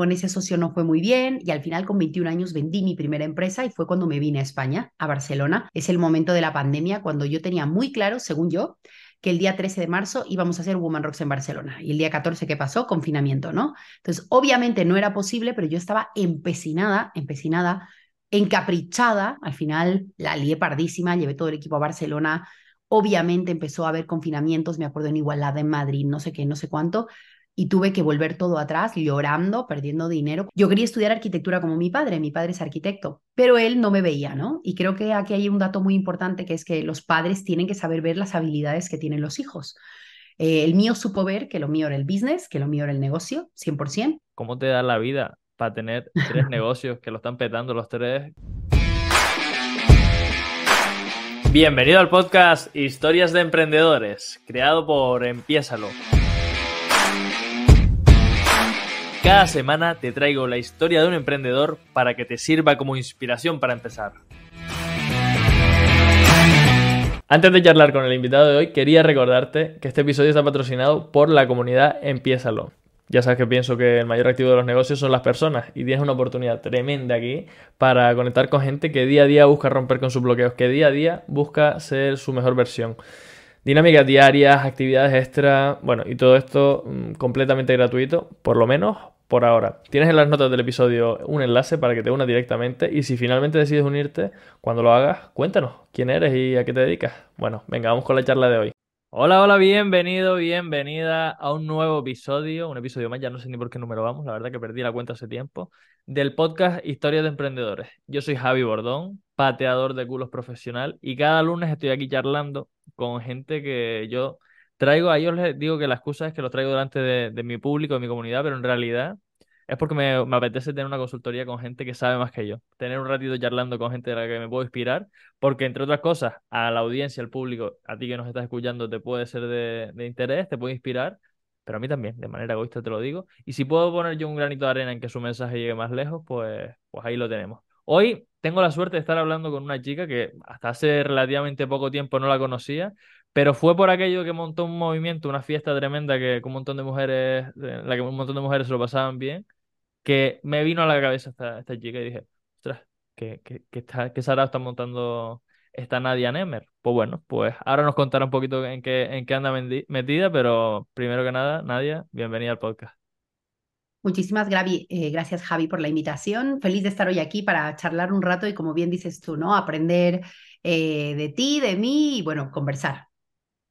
con ese socio no fue muy bien y al final con 21 años vendí mi primera empresa y fue cuando me vine a España, a Barcelona. Es el momento de la pandemia cuando yo tenía muy claro, según yo, que el día 13 de marzo íbamos a hacer Woman Rocks en Barcelona. Y el día 14, ¿qué pasó? Confinamiento, ¿no? Entonces, obviamente no era posible, pero yo estaba empecinada, empecinada, encaprichada. Al final la lié pardísima, llevé todo el equipo a Barcelona. Obviamente empezó a haber confinamientos, me acuerdo en Igualada, en Madrid, no sé qué, no sé cuánto y tuve que volver todo atrás, llorando, perdiendo dinero. Yo quería estudiar arquitectura como mi padre, mi padre es arquitecto, pero él no me veía, ¿no? Y creo que aquí hay un dato muy importante que es que los padres tienen que saber ver las habilidades que tienen los hijos. Eh, el mío supo ver que lo mío era el business, que lo mío era el negocio, 100%. ¿Cómo te da la vida para tener tres negocios que lo están petando los tres? Bienvenido al podcast Historias de Emprendedores, creado por Empiésalo. Cada semana te traigo la historia de un emprendedor para que te sirva como inspiración para empezar. Antes de charlar con el invitado de hoy, quería recordarte que este episodio está patrocinado por la comunidad Empiézalo. Ya sabes que pienso que el mayor activo de los negocios son las personas y tienes una oportunidad tremenda aquí para conectar con gente que día a día busca romper con sus bloqueos, que día a día busca ser su mejor versión. Dinámicas diarias, actividades extra, bueno, y todo esto mm, completamente gratuito, por lo menos por ahora. Tienes en las notas del episodio un enlace para que te unas directamente y si finalmente decides unirte, cuando lo hagas, cuéntanos quién eres y a qué te dedicas. Bueno, venga, vamos con la charla de hoy. Hola, hola, bienvenido, bienvenida a un nuevo episodio, un episodio más, ya no sé ni por qué número vamos, la verdad que perdí la cuenta hace tiempo, del podcast Historias de Emprendedores. Yo soy Javi Bordón, pateador de culos profesional y cada lunes estoy aquí charlando con gente que yo traigo, a ellos les digo que la excusa es que los traigo delante de, mi público, de mi comunidad, pero en realidad es porque me, apetece tener una consultoría con gente que sabe más que yo, tener un ratito charlando con gente de la que me puedo inspirar, porque entre otras cosas, a la audiencia, al público, a ti que nos estás escuchando, te puede ser de, de interés, te puede inspirar, pero a mí también, de manera egoísta te lo digo. Y si puedo poner yo un granito de arena en que su mensaje llegue más lejos, pues, pues ahí lo tenemos. Hoy tengo la suerte de estar hablando con una chica que hasta hace relativamente poco tiempo no la conocía, pero fue por aquello que montó un movimiento, una fiesta tremenda que con un montón de mujeres, la que un montón de mujeres se lo pasaban bien, que me vino a la cabeza esta, esta chica y dije, ostras, ¿qué, qué, qué, está, qué está montando esta Nadia Nemer? Pues bueno, pues ahora nos contará un poquito en qué, en qué anda metida, pero primero que nada, Nadia, bienvenida al podcast. Muchísimas eh, gracias, Javi, por la invitación. Feliz de estar hoy aquí para charlar un rato y, como bien dices tú, ¿no? Aprender eh, de ti, de mí y, bueno, conversar.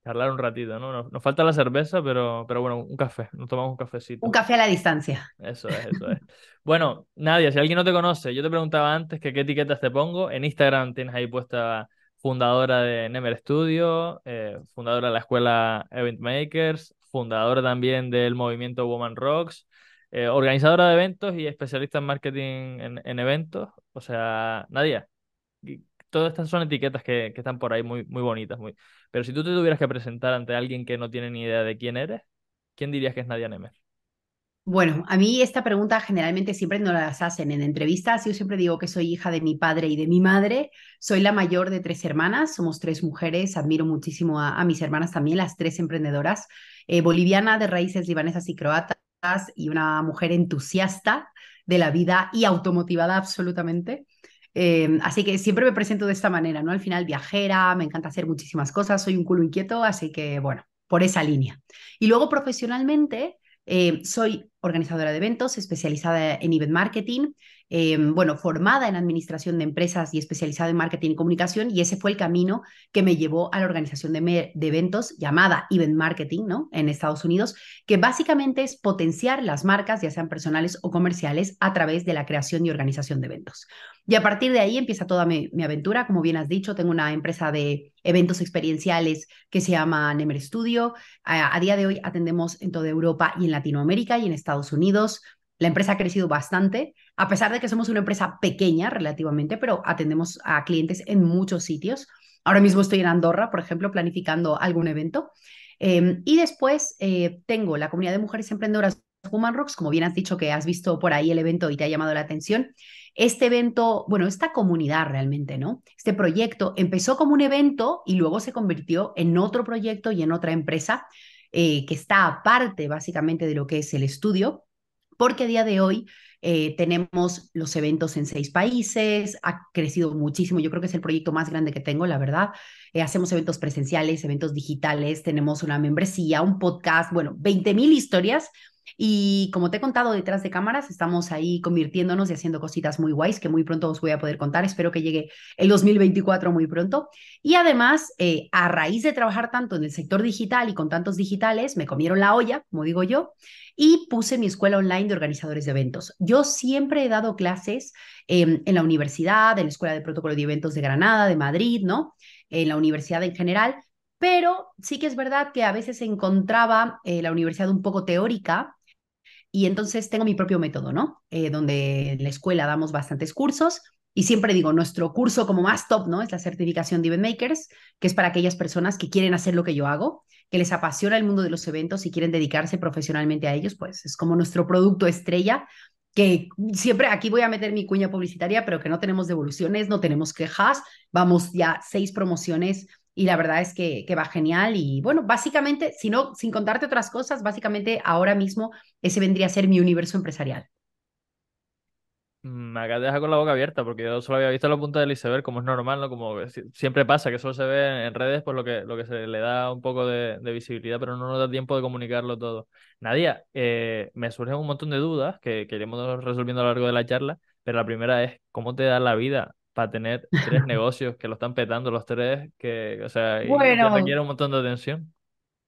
Charlar un ratito, ¿no? Nos, falta la cerveza, pero, pero bueno, un café. Nos tomamos un cafecito. Un café a la distancia. Eso es, eso es. bueno, Nadia, si alguien no te conoce, yo te preguntaba antes que qué etiquetas te pongo. En Instagram tienes ahí puesta fundadora de Nemer Studio, eh, fundadora de la escuela Event Makers, fundadora también del movimiento Woman Rocks eh, organizadora de eventos y especialista en marketing en, eventos. O sea, Nadia, todas estas son etiquetas que, están por ahí muy, muy bonitas. Muy... Pero si tú te tuvieras que presentar ante alguien que no tiene ni idea de quién eres, ¿quién dirías que es Nadia Nemer? Bueno, a mí esta pregunta generalmente siempre no las hacen en entrevistas. Yo siempre digo que soy hija de mi padre y de mi madre. Soy la mayor de tres hermanas, somos tres mujeres. Admiro muchísimo a, mis hermanas también, las tres emprendedoras. Eh, boliviana de raíces libanesas y croatas y una mujer entusiasta de la vida y automotivada absolutamente. Em, así que siempre me presento de esta manera, ¿no? Al final viajera, me encanta hacer muchísimas cosas, soy un culo inquieto, así que bueno, por esa línea. Y luego profesionalmente eh, soy organizadora de eventos, especializada en event marketing, Em, bueno, formada en administración de empresas y especializada en marketing y comunicación, y ese fue el camino que me llevó a la organización de, eventos llamada Event Marketing, ¿no? En Estados Unidos, que básicamente es potenciar las marcas, ya sean personales o comerciales, a través de la creación y organización de eventos. Y a partir de ahí empieza toda mi, aventura. Como bien has dicho, tengo una empresa de eventos experienciales que se llama Nemer Studio. a día de hoy atendemos en toda Europa y en Latinoamérica y en Estados Unidos. La empresa ha crecido bastante, a pesar de que somos una empresa pequeña relativamente, pero atendemos a clientes en muchos sitios. Ahora mismo estoy en Andorra, por ejemplo, planificando algún evento. Em, y después eh, tengo la comunidad de mujeres emprendedoras Human Rocks, como bien has dicho que has visto por ahí el evento y te ha llamado la atención. Este evento, bueno, esta comunidad realmente, ¿no? Este proyecto empezó como un evento y luego se convirtió en otro proyecto y en otra empresa eh, que está aparte básicamente de lo que es el estudio porque a día de hoy eh, tenemos los eventos en seis países, ha crecido muchísimo, yo creo que es el proyecto más grande que tengo, la verdad. Eh, hacemos eventos presenciales, eventos digitales, tenemos una membresía, un podcast, bueno, 20 mil historias y como te he contado detrás de cámaras, estamos ahí convirtiéndonos y haciendo cositas muy guays que muy pronto os voy a poder contar. Espero que llegue el 2024 muy pronto. Y además, eh, a raíz de trabajar tanto en el sector digital y con tantos digitales, me comieron la olla, como digo yo, y puse mi escuela online de organizadores de eventos. Yo siempre he dado clases em, en la universidad, en la Escuela de Protocolo de Eventos de Granada, de Madrid, ¿no? En la universidad en general, pero sí que es verdad que a veces encontraba eh, la universidad un poco teórica y entonces tengo mi propio método, ¿no? Eh, donde en la escuela damos bastantes cursos y siempre digo, nuestro curso como más top, ¿no? Es la certificación de Event Makers, que es para aquellas personas que quieren hacer lo que yo hago, que les apasiona el mundo de los eventos y quieren dedicarse profesionalmente a ellos, pues es como nuestro producto estrella, que siempre aquí voy a meter mi cuña publicitaria, pero que no tenemos devoluciones, no tenemos quejas, vamos ya seis promociones y la verdad es que, que va genial. Y bueno, básicamente, si no, sin contarte otras cosas, básicamente ahora mismo ese vendría a ser mi universo empresarial. Me acabas de dejar con la boca abierta porque yo solo había visto la punta del iceberg, como es normal, ¿no? Como siempre pasa, que solo se ve en redes, pues lo que, lo que se le da un poco de, visibilidad, pero no nos da tiempo de comunicarlo todo. Nadia, eh, me surgen un montón de dudas que, que iremos resolviendo a lo largo de la charla, pero la primera es, ¿cómo te da la vida para tener tres negocios que lo están petando los tres, que, o sea, bueno, requiere un montón de atención.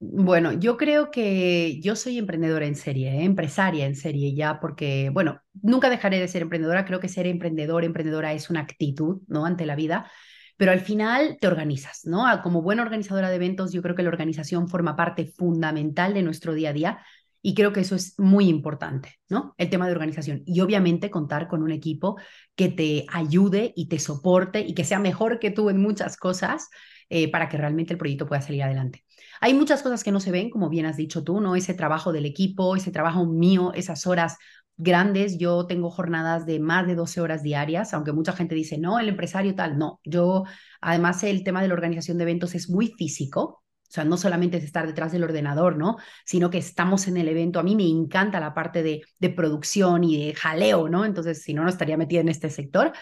Bueno, yo creo que yo soy emprendedora en serie, ¿eh? empresaria en serie ya, porque, bueno, nunca dejaré de ser emprendedora. Creo que ser emprendedor, emprendedora es una actitud, ¿no? Ante la vida, pero al final te organizas, ¿no? Como buena organizadora de eventos, yo creo que la organización forma parte fundamental de nuestro día a día y creo que eso es muy importante, ¿no? El tema de organización. Y obviamente contar con un equipo que te ayude y te soporte y que sea mejor que tú en muchas cosas eh, para que realmente el proyecto pueda salir adelante. Hay muchas cosas que no se ven, como bien has dicho tú, ¿no? Ese trabajo del equipo, ese trabajo mío, esas horas grandes. Yo tengo jornadas de más de 12 horas diarias, aunque mucha gente dice, no, el empresario tal, no. Yo, además, el tema de la organización de eventos es muy físico, o sea, no solamente es estar detrás del ordenador, ¿no? Sino que estamos en el evento. A mí me encanta la parte de, producción y de jaleo, ¿no? Entonces, si no, no estaría metida en este sector.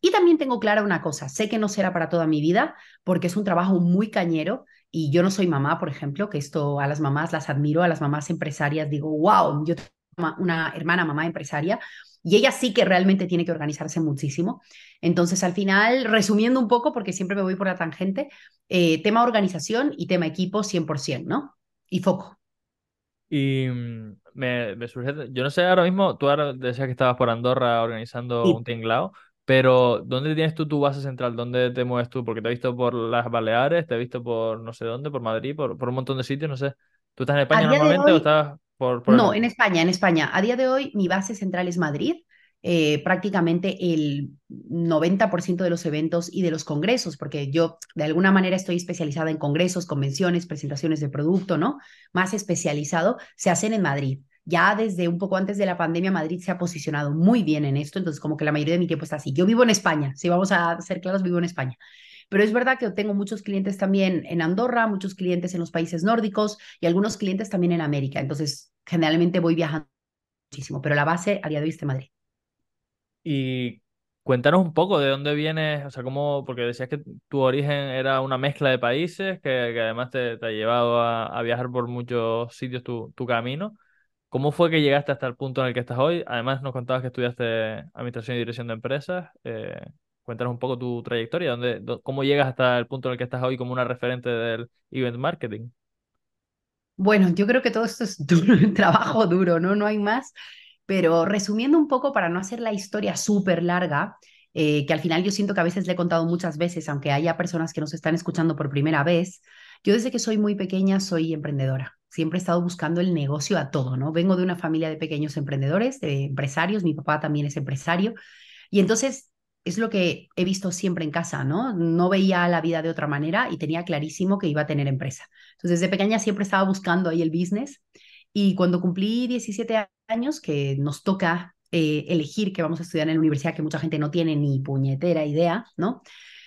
Y también tengo clara una cosa, sé que no será para toda mi vida porque es un trabajo muy cañero y yo no soy mamá, por ejemplo, que esto a las mamás las admiro, a las mamás empresarias digo, wow, yo tengo una hermana mamá empresaria y ella sí que realmente tiene que organizarse muchísimo. Entonces, al final, resumiendo un poco, porque siempre me voy por la tangente, eh, tema organización y tema equipo 100%, ¿no? Y foco. Y mm, me, surge, yo no sé, ahora mismo, tú ahora decías que estabas por Andorra organizando un tinglao, pero ¿dónde tienes tú tu base central? ¿Dónde te mueves tú? Porque te he visto por las Baleares, te he visto por no sé dónde, por Madrid, por, por un montón de sitios, no sé. ¿Tú estás en España normalmente o estás no, en España, en España. A día de hoy mi base central es Madrid. Eh, prácticamente el 90% de los eventos y de los congresos, porque yo de alguna manera estoy especializada en congresos, convenciones, presentaciones de producto, ¿no? Más especializado, se hacen en Madrid. Ya desde un poco antes de la pandemia, Madrid se ha posicionado muy bien en esto, entonces como que la mayoría de mi tiempo está así. Yo vivo en España, si vamos a ser claros, vivo en España. Pero es verdad que tengo muchos clientes también en Andorra, muchos clientes en los países nórdicos y algunos clientes también en América. Entonces, generalmente voy viajando muchísimo, pero la base a día de hoy es de Madrid. Y cuéntanos un poco de dónde vienes, o sea, cómo, porque decías que tu origen era una mezcla de países, que, además te, ha llevado a, viajar por muchos sitios tu, tu camino. ¿Cómo fue que llegaste hasta el punto en el que estás hoy? Además, nos contabas que estudiaste Administración y Dirección de Empresas. Eh, Cuéntanos un poco tu trayectoria, dónde, cómo llegas hasta el punto en el que estás hoy como una referente del event marketing. Bueno, yo creo que todo esto es duro, trabajo duro, ¿no? No hay más. Pero resumiendo un poco, para no hacer la historia súper larga, eh, que al final yo siento que a veces le he contado muchas veces, aunque haya personas que nos están escuchando por primera vez, yo desde que soy muy pequeña soy emprendedora. Siempre he estado buscando el negocio a todo, ¿no? Vengo de una familia de pequeños emprendedores, de empresarios, mi papá también es empresario. Y entonces es lo que he visto siempre en casa, ¿no? No veía la vida de otra manera y tenía clarísimo que iba a tener empresa. Entonces, desde pequeña siempre estaba buscando ahí el business y cuando cumplí 17 años, que nos toca eh, elegir que vamos a estudiar en la universidad, que mucha gente no tiene ni puñetera idea, ¿no?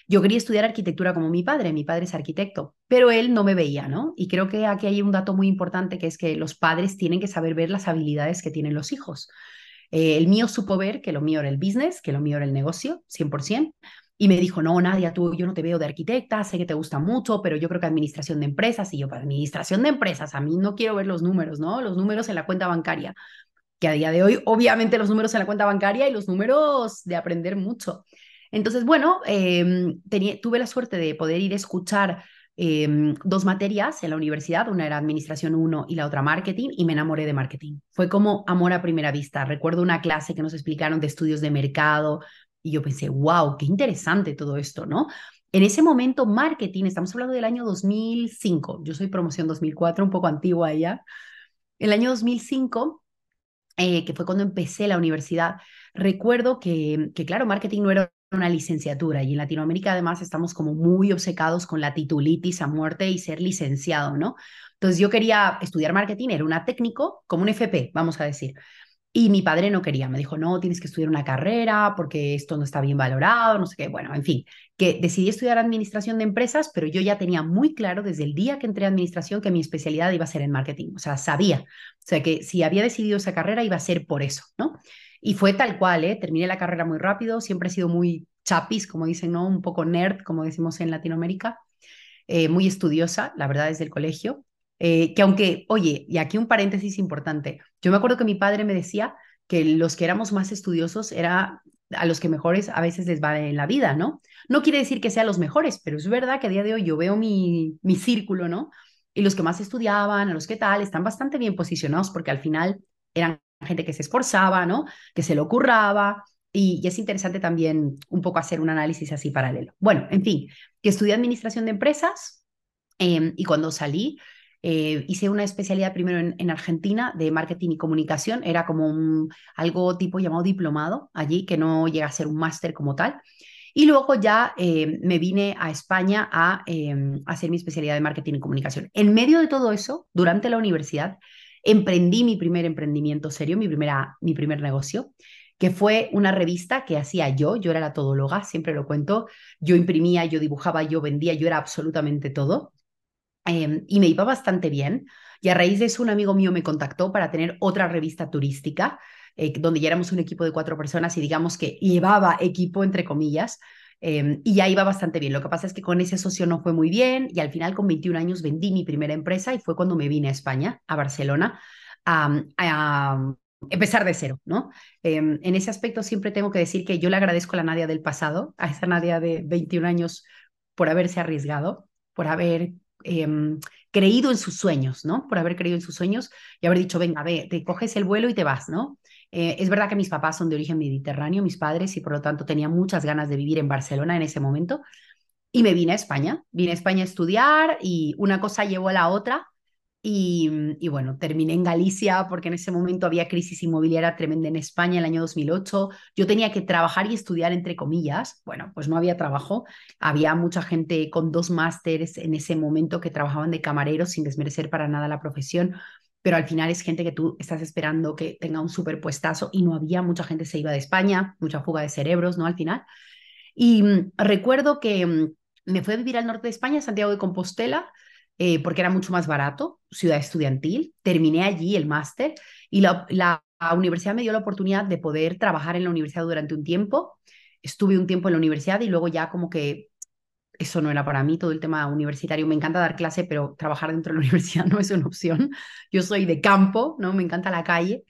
Yo quería estudiar arquitectura como mi padre, mi padre es arquitecto, pero él no me veía, ¿no? Y creo que aquí hay un dato muy importante que es que los padres tienen que saber ver las habilidades que tienen los hijos. Eh, el mío supo ver que lo mío era el business, que lo mío era el negocio, 100%. Y me dijo, no, Nadia, tú, yo no te veo de arquitecta, sé que te gusta mucho, pero yo creo que administración de empresas, y yo para administración de empresas, a mí no quiero ver los números, ¿no? Los números en la cuenta bancaria, que a día de hoy, obviamente los números en la cuenta bancaria y los números de aprender mucho. Entonces, bueno, em, tuve la suerte de poder ir a escuchar em, dos materias en la universidad, una era Administración 1 y la otra Marketing, y me enamoré de Marketing. Fue como amor a primera vista. Recuerdo una clase que nos explicaron de estudios de mercado y yo pensé, wow, qué interesante todo esto, ¿no? En ese momento, marketing, estamos hablando del año 2005, yo soy promoción 2004, un poco antigua ya. El año 2005, eh, que fue cuando empecé la universidad, recuerdo que, que, claro, marketing no era una licenciatura y en Latinoamérica además estamos como muy obcecados con la titulitis a muerte y ser licenciado, ¿no? Entonces yo quería estudiar marketing, era una técnico, como un FP, vamos a decir. Y mi padre no quería, me dijo, no, tienes que estudiar una carrera porque esto no está bien valorado, no sé qué. Bueno, en fin, que decidí estudiar administración de empresas, pero yo ya tenía muy claro desde el día que entré a administración que mi especialidad iba a ser en marketing. O sea, sabía. O sea, que si había decidido esa carrera iba a ser por eso, ¿no? Y fue tal cual, ¿eh? Terminé la carrera muy rápido, siempre he sido muy chapis, como dicen, ¿no? Un poco nerd, como decimos en Latinoamérica, eh, muy estudiosa, la verdad, desde el colegio. Eh, que aunque, oye, y aquí un paréntesis importante, yo me acuerdo que mi padre me decía que los que éramos más estudiosos era a los que mejores a veces les va en la vida, ¿no? No quiere decir que sean los mejores, pero es verdad que a día de hoy yo veo mi, mi círculo, ¿no? Y los que más estudiaban, a los que tal, están bastante bien posicionados porque al final eran gente que se esforzaba, ¿no? Que se lo curraba. Y, es interesante también un poco hacer un análisis así paralelo. Bueno, en fin, que estudié administración de empresas em, y cuando salí eh, hice una especialidad primero en, Argentina de marketing y comunicación, era como algo tipo llamado diplomado allí, que no llega a ser un máster como tal. Y luego ya eh, me vine a España a, em, hacer mi especialidad de marketing y comunicación. En medio de todo eso, durante la universidad, emprendí mi primer emprendimiento serio, mi, primera, mi primer negocio, que fue una revista que hacía yo, yo era la todóloga, siempre lo cuento, yo imprimía, yo dibujaba, yo vendía, yo era absolutamente todo, em, y me iba bastante bien. Y a raíz de eso, un amigo mío me contactó para tener otra revista turística, eh, donde ya éramos un equipo de cuatro personas y digamos que llevaba equipo, entre comillas, Em, y ya iba bastante bien. Lo que pasa es que con ese socio no fue muy bien y al final con 21 años vendí mi primera empresa y fue cuando me vine a España, a Barcelona, a, empezar de cero, ¿no? Em, en ese aspecto siempre tengo que decir que yo le agradezco a la Nadia del pasado, a esa Nadia de 21 años, por haberse arriesgado, por haber em, creído en sus sueños, ¿no? Por haber creído en sus sueños y haber dicho, venga, ve, te coges el vuelo y te vas, ¿no? Eh, es verdad que mis papás son de origen mediterráneo, mis padres, y por lo tanto tenía muchas ganas de vivir en Barcelona en ese momento. Y me vine a España, vine a España a estudiar y una cosa llevó a la otra. Y, y, bueno, terminé en Galicia porque en ese momento había crisis inmobiliaria tremenda en España, el año 2008. Yo tenía que trabajar y estudiar entre comillas. Bueno, pues no había trabajo. Había mucha gente con dos másteres en ese momento que trabajaban de camareros sin desmerecer para nada la profesión pero al final es gente que tú estás esperando que tenga un superpuestazo y no había, mucha gente se iba de España, mucha fuga de cerebros, ¿no? Al final. Y mm, recuerdo que mm, me fui a vivir al norte de España, Santiago de Compostela, eh, porque era mucho más barato, ciudad estudiantil. Terminé allí el máster y la, la universidad me dio la oportunidad de poder trabajar en la universidad durante un tiempo. Estuve un tiempo en la universidad y luego ya como que eso no era para mí, todo el tema universitario. Me encanta dar clase, pero trabajar dentro de la universidad no es una opción. Yo soy de campo, ¿no? Me encanta la calle.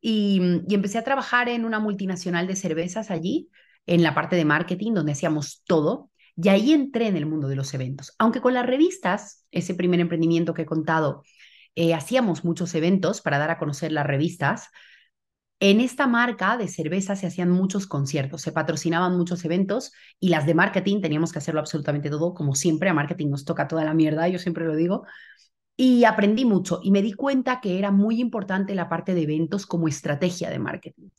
Y, y empecé a trabajar en una multinacional de cervezas allí, en la parte de marketing, donde hacíamos todo. Y ahí entré en el mundo de los eventos. Aunque con las revistas, ese primer emprendimiento que he contado, eh, hacíamos muchos eventos para dar a conocer las revistas, en esta marca de cerveza se hacían muchos conciertos, se patrocinaban muchos eventos y las de marketing teníamos que hacerlo absolutamente todo, como siempre, a marketing nos toca toda la mierda, yo siempre lo digo. Y aprendí mucho y me di cuenta que era muy importante la parte de eventos como estrategia de marketing.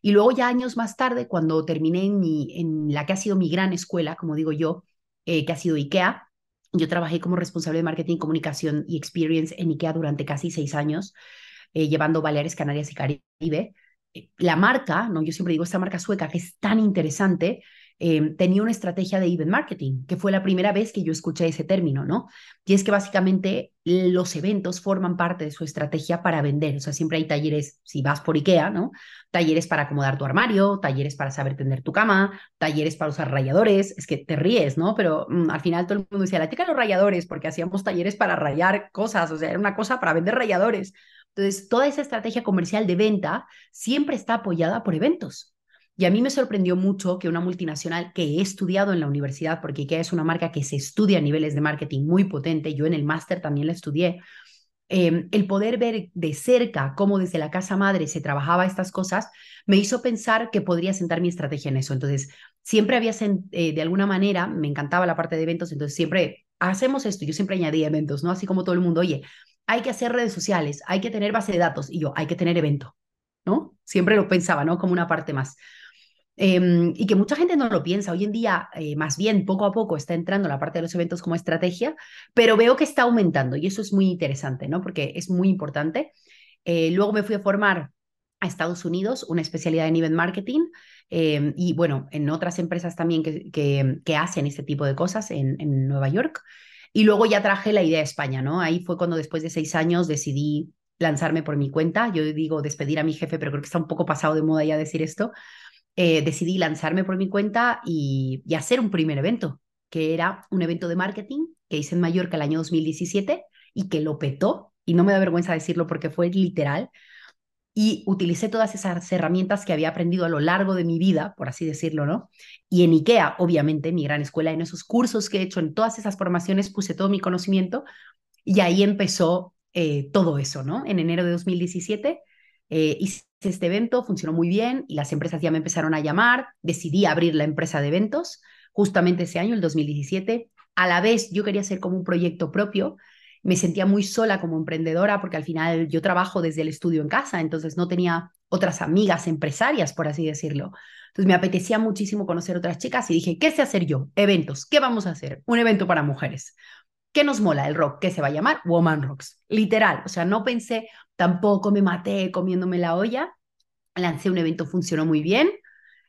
Y luego ya años más tarde, cuando terminé en, la que ha sido mi gran escuela, como digo yo, eh, que ha sido IKEA, yo trabajé como responsable de marketing, comunicación y experience en IKEA durante casi seis años, eh, llevando Baleares, Canarias y Caribe. Eh, la marca, ¿no? yo siempre digo esta marca sueca que es tan interesante, Em, tenía una estrategia de event marketing, que fue la primera vez que yo escuché ese término, ¿no? Y es que básicamente los eventos forman parte de su estrategia para vender. O sea, siempre hay talleres, si vas por IKEA, ¿no? Talleres para acomodar tu armario, talleres para saber tender tu cama, talleres para usar rayadores. Es que te ríes, ¿no? Pero mm, al final todo el mundo decía, la chica los rayadores, porque hacíamos talleres para rayar cosas, o sea, era una cosa para vender rayadores. Entonces, toda esa estrategia comercial de venta siempre está apoyada por eventos. Y a mí me sorprendió mucho que una multinacional que he estudiado en la universidad, porque IKEA es una marca que se estudia a niveles de marketing muy potente, yo en el máster también la estudié, em, el poder ver de cerca cómo desde la casa madre se trabajaba estas cosas, me hizo pensar que podría sentar mi estrategia en eso. Entonces, siempre había, eh, de alguna manera, me encantaba la parte de eventos, entonces siempre hacemos esto, yo siempre añadía eventos, ¿no? Así como todo el mundo, oye, hay que hacer redes sociales, hay que tener base de datos, y yo, hay que tener evento, ¿no? Siempre lo pensaba, ¿no? Como una parte más. Em, y que mucha gente no lo piensa. Hoy en día, eh, más bien, poco a poco está entrando la parte de los eventos como estrategia, pero veo que está aumentando y eso es muy interesante, ¿no? Porque es muy importante. Eh, luego me fui a formar a Estados Unidos, una especialidad en event marketing, em, y bueno, en otras empresas también que, que, hacen este tipo de cosas en, en, Nueva York. Y luego ya traje la idea a España, ¿no? Ahí fue cuando después de seis años decidí lanzarme por mi cuenta. Yo digo despedir a mi jefe, pero creo que está un poco pasado de moda ya decir esto. Eh, decidí lanzarme por mi cuenta y, hacer un primer evento, que era un evento de marketing que hice en Mallorca el año 2017 y que lo petó, y no me da vergüenza decirlo porque fue literal, y utilicé todas esas herramientas que había aprendido a lo largo de mi vida, por así decirlo, ¿no? Y en IKEA, obviamente, mi gran escuela, en esos cursos que he hecho, en todas esas formaciones, puse todo mi conocimiento y ahí empezó eh, todo eso, ¿no? En enero de 2017 eh, hice este evento, funcionó muy bien y las empresas ya me empezaron a llamar. Decidí abrir la empresa de eventos justamente ese año, el 2017. A la vez yo quería hacer como un proyecto propio. Me sentía muy sola como emprendedora porque al final yo trabajo desde el estudio en casa, entonces no tenía otras amigas empresarias, por así decirlo. Entonces me apetecía muchísimo conocer otras chicas y dije, ¿qué sé hacer yo? Eventos. ¿Qué vamos a hacer? Un evento para mujeres. ¿Qué nos mola el rock? ¿Qué se va a llamar? Woman Rocks. Literal. O sea, no pensé, tampoco me maté comiéndome la olla. Lancé un evento, funcionó muy bien.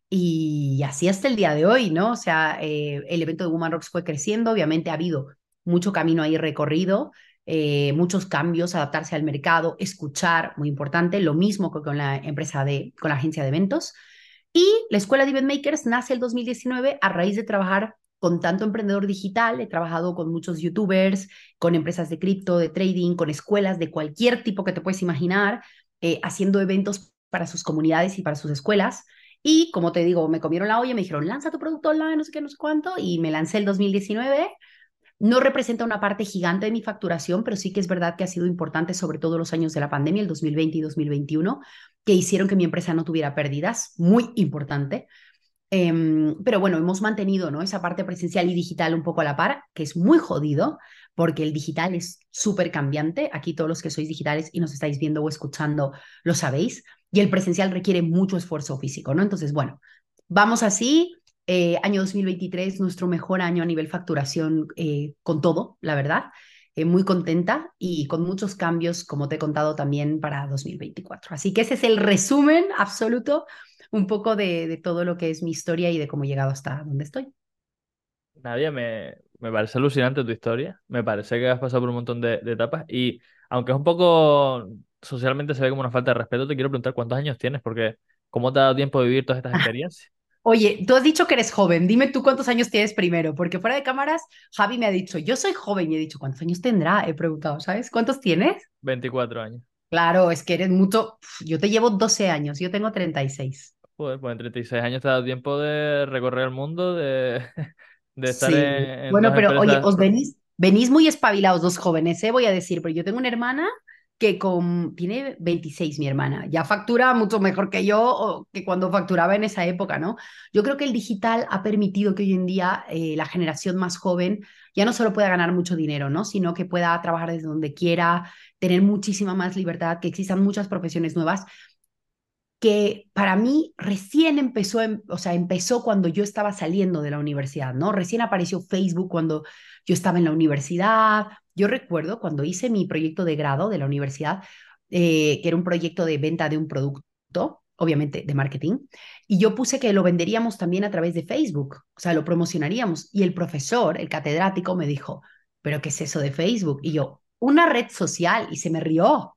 Y así hasta el día de hoy, ¿no? O sea, eh, el evento de Woman Rocks fue creciendo. Obviamente ha habido mucho camino ahí recorrido, eh, muchos cambios, adaptarse al mercado, escuchar, muy importante. Lo mismo que con la empresa de, con la agencia de eventos. Y la Escuela de Event Makers nace el 2019 a raíz de trabajar con tanto emprendedor digital, he trabajado con muchos youtubers, con empresas de cripto, de trading, con escuelas de cualquier tipo que te puedes imaginar, eh, haciendo eventos para sus comunidades y para sus escuelas. Y como te digo, me comieron la olla, me dijeron, lanza tu producto online, no sé qué, no sé cuánto, y me lancé el 2019. No representa una parte gigante de mi facturación, pero sí que es verdad que ha sido importante, sobre todo los años de la pandemia, el 2020 y 2021, que hicieron que mi empresa no tuviera pérdidas, muy importante. Em, pero bueno, hemos mantenido ¿no? esa parte presencial y digital un poco a la par, que es muy jodido, porque el digital es súper cambiante. Aquí todos los que sois digitales y nos estáis viendo o escuchando lo sabéis. Y el presencial requiere mucho esfuerzo físico, ¿no? Entonces, bueno, vamos así. Eh, año 2023, nuestro mejor año a nivel facturación eh, con todo, la verdad. Eh, muy contenta y con muchos cambios, como te he contado también para 2024. Así que ese es el resumen absoluto un poco de, todo lo que es mi historia y de cómo he llegado hasta donde estoy. Nadia, me, me parece alucinante tu historia. Me parece que has pasado por un montón de, etapas y aunque es un poco socialmente se ve como una falta de respeto, te quiero preguntar cuántos años tienes, porque ¿cómo te ha dado tiempo de vivir todas estas experiencias? Oye, tú has dicho que eres joven, dime tú cuántos años tienes primero, porque fuera de cámaras, Javi me ha dicho, yo soy joven y he dicho, ¿cuántos años tendrá? He preguntado, ¿sabes? ¿Cuántos tienes? 24 años. Claro, es que eres mucho, yo te llevo 12 años, yo tengo 36 pues en 36 años te ha dado tiempo de recorrer el mundo, de, de estar en, Bueno, pero oye, os venís, venís muy espabilados dos jóvenes, ¿eh? voy a decir, pero yo tengo una hermana que con, tiene 26 mi hermana, ya factura mucho mejor que yo o que cuando facturaba en esa época, ¿no? Yo creo que el digital ha permitido que hoy en día eh, la generación más joven ya no solo pueda ganar mucho dinero, ¿no? Sino que pueda trabajar desde donde quiera, tener muchísima más libertad, que existan muchas profesiones nuevas que para mí recién empezó, o sea, empezó cuando yo estaba saliendo de la universidad, ¿no? Recién apareció Facebook cuando yo estaba en la universidad. Yo recuerdo cuando hice mi proyecto de grado de la universidad, eh, que era un proyecto de venta de un producto, obviamente de marketing, y yo puse que lo venderíamos también a través de Facebook, o sea, lo promocionaríamos. Y el profesor, el catedrático, me dijo, ¿pero qué es eso de Facebook? Y yo, una red social, y se me rió.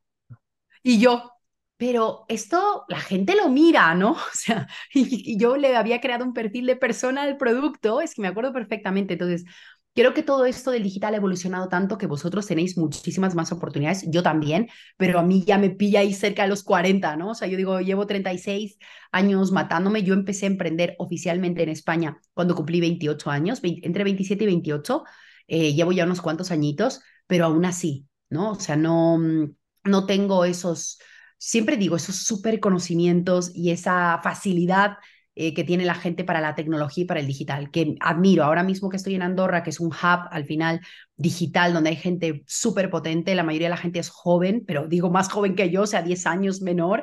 Y yo, pero esto la gente lo mira, ¿no? O sea, y, yo le había creado un perfil de persona del producto, es que me acuerdo perfectamente. Entonces, Creo que todo esto del digital ha evolucionado tanto que vosotros tenéis muchísimas más oportunidades, yo también, pero a mí ya me pilla ahí cerca de los 40, ¿no? O sea, yo digo, llevo 36 años matándome, yo empecé a emprender oficialmente en España cuando cumplí 28 años, entre 27 y 28, eh, llevo ya unos cuantos añitos, pero aún así, ¿no? O sea, no, no tengo esos, siempre digo, esos súper conocimientos y esa facilidad eh, que tiene la gente para la tecnología y para el digital, que admiro. Ahora mismo que estoy en Andorra, que es un hub al final digital, donde hay gente súper potente, la mayoría de la gente es joven, pero digo más joven que yo, o sea, 10 años menor,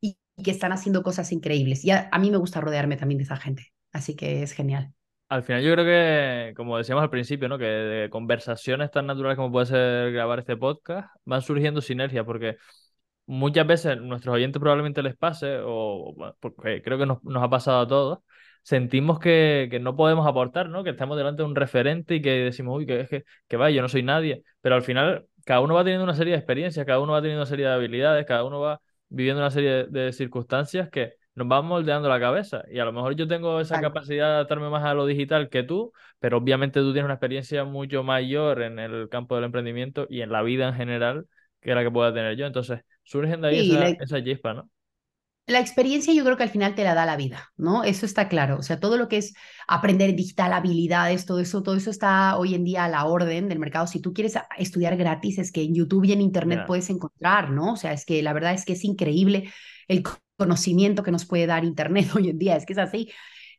y, que están haciendo cosas increíbles. Y a, mí me gusta rodearme también de esa gente, así que es genial. Al final yo creo que, como decíamos al principio, ¿no? que de conversaciones tan naturales como puede ser grabar este podcast, van surgiendo sinergias, porque muchas veces nuestros oyentes probablemente les pase, o porque creo que nos, ha pasado a todos, sentimos que, que, no podemos aportar, ¿no? Que estamos delante de un referente y que decimos, uy, que es que, que vaya, yo no soy nadie. Pero al final, cada uno va teniendo una serie de experiencias, cada uno va teniendo una serie de habilidades, cada uno va viviendo una serie de, circunstancias que nos van moldeando la cabeza. Y a lo mejor yo tengo esa capacidad de adaptarme más a lo digital que tú, pero obviamente tú tienes una experiencia mucho mayor en el campo del emprendimiento y en la vida en general que la que pueda tener yo. Entonces, surgen de ahí esa, chispa, ¿no? La experiencia yo creo que al final te la da la vida, ¿no? Eso está claro. O sea, todo lo que es aprender digital, habilidades, todo eso, todo eso está hoy en día a la orden del mercado. Si tú quieres estudiar gratis, es que en YouTube y en Internet puedes encontrar, ¿no? O sea, es que la verdad es que es increíble el conocimiento que nos puede dar Internet hoy en día, es que es así.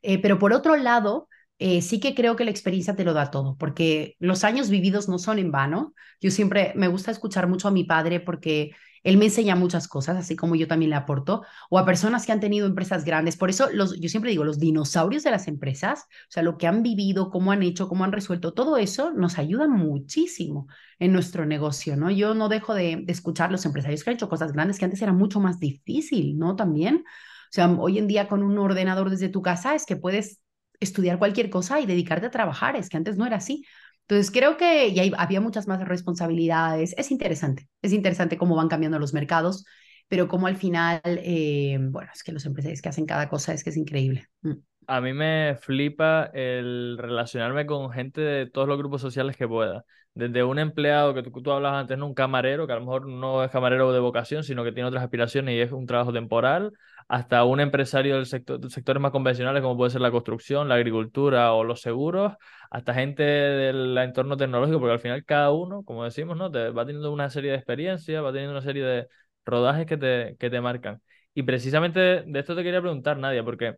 Eh, pero por otro lado, eh, sí que creo que la experiencia te lo da todo, porque los años vividos no son en vano. Yo siempre me gusta escuchar mucho a mi padre porque él me enseña muchas cosas, así como yo también le aporto, o a personas que han tenido empresas grandes. Por eso los, yo siempre digo, los dinosaurios de las empresas, o sea, lo que han vivido, cómo han hecho, cómo han resuelto, todo eso nos ayuda muchísimo en nuestro negocio, ¿no? Yo no dejo de, de escuchar los empresarios que han hecho cosas grandes que antes era mucho más difícil, ¿no? También. O sea, hoy en día con un ordenador desde tu casa es que puedes estudiar cualquier cosa y dedicarte a trabajar, es que antes no era así. Entonces creo que ya había muchas más responsabilidades. Es interesante, es interesante cómo van cambiando los mercados, pero como al final, eh, bueno, es que los empresarios que hacen cada cosa es que es increíble. Mm. A mí me flipa el relacionarme con gente de todos los grupos sociales que pueda. Desde un empleado que tú, tú hablabas antes, ¿no? un camarero, que a lo mejor no es camarero de vocación, sino que tiene otras aspiraciones y es un trabajo temporal, hasta un empresario del sector, de sectores más convencionales como puede ser la construcción, la agricultura o los seguros, hasta gente del entorno tecnológico, porque al final cada uno, como decimos, ¿no? Te va teniendo una serie de experiencias, va teniendo una serie de rodajes que te, que te marcan. Y precisamente de esto te quería preguntar, Nadia, porque